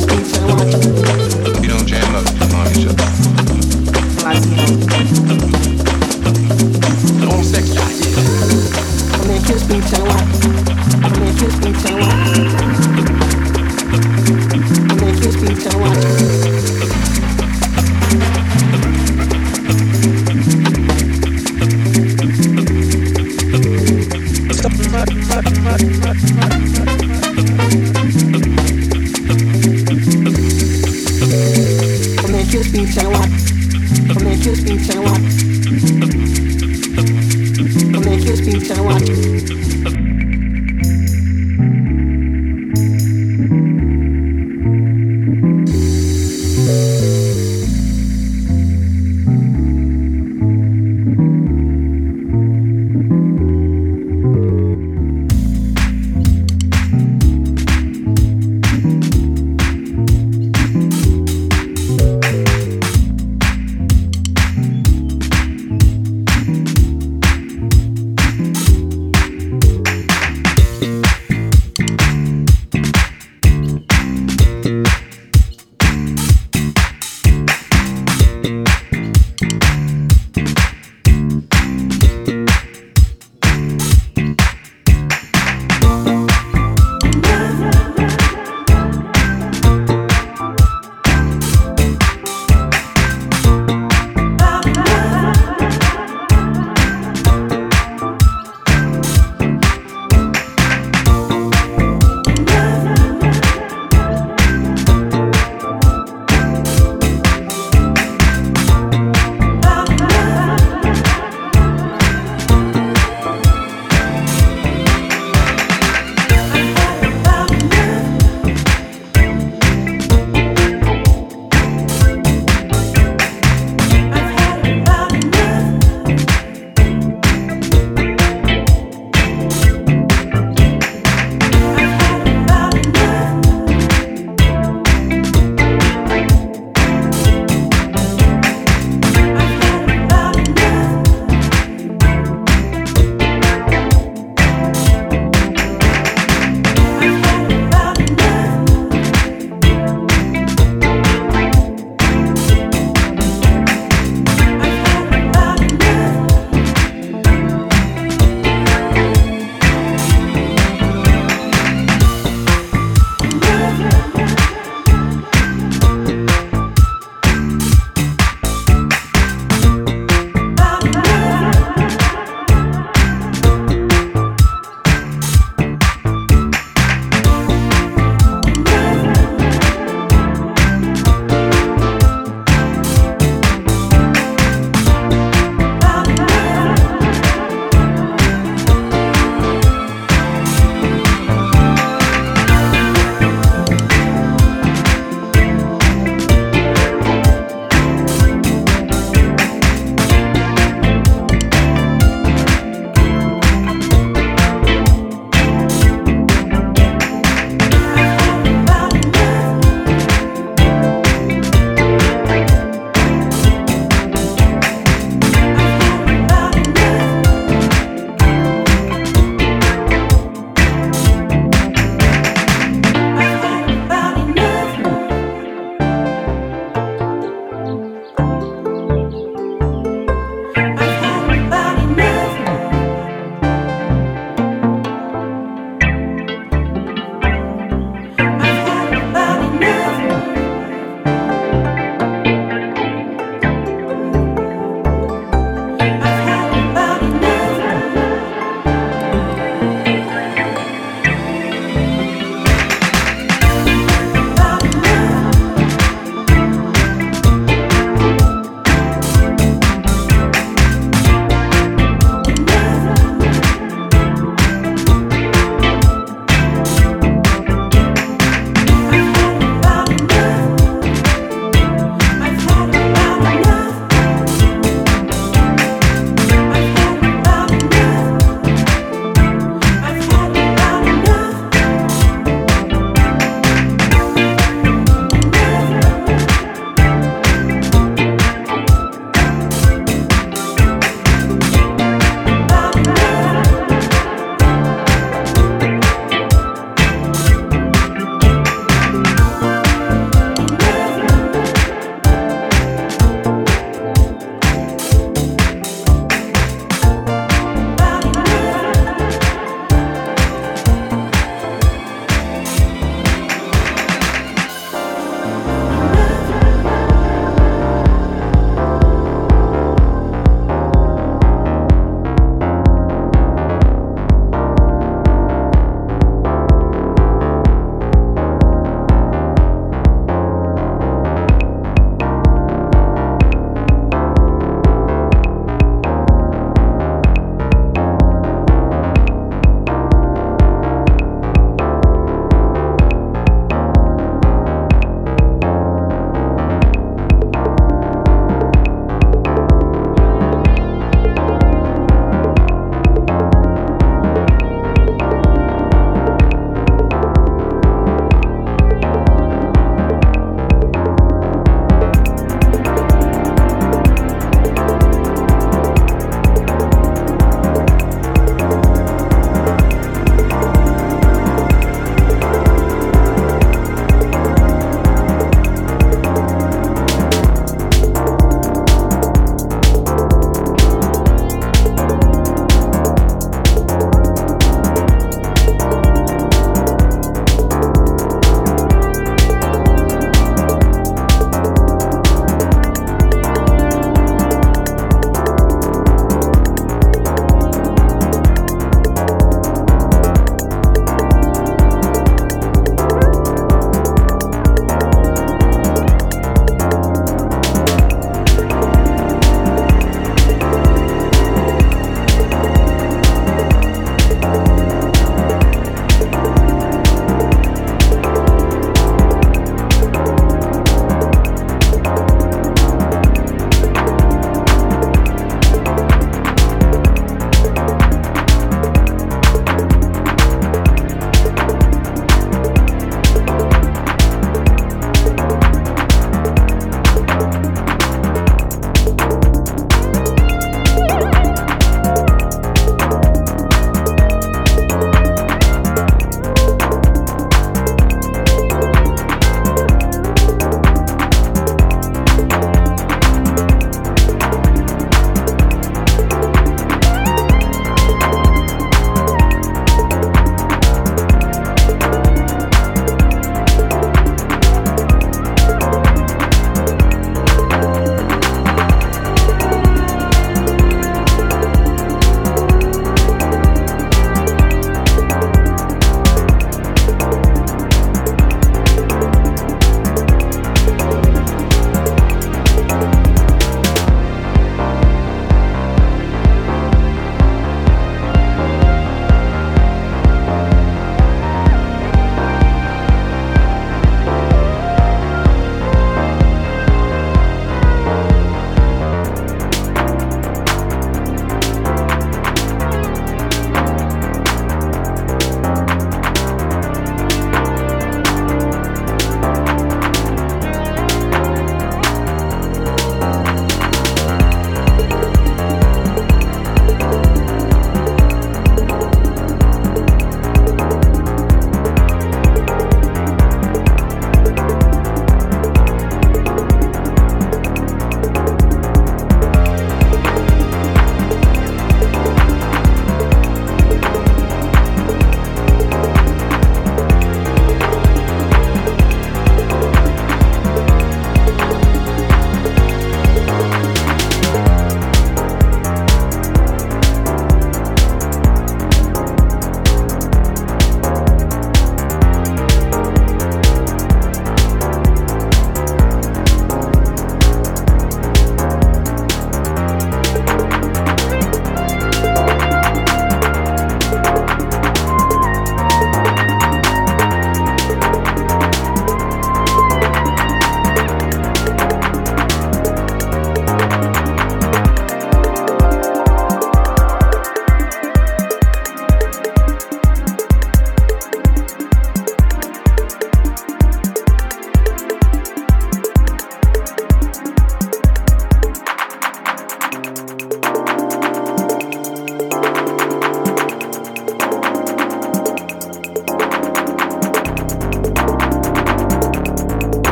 the beats and I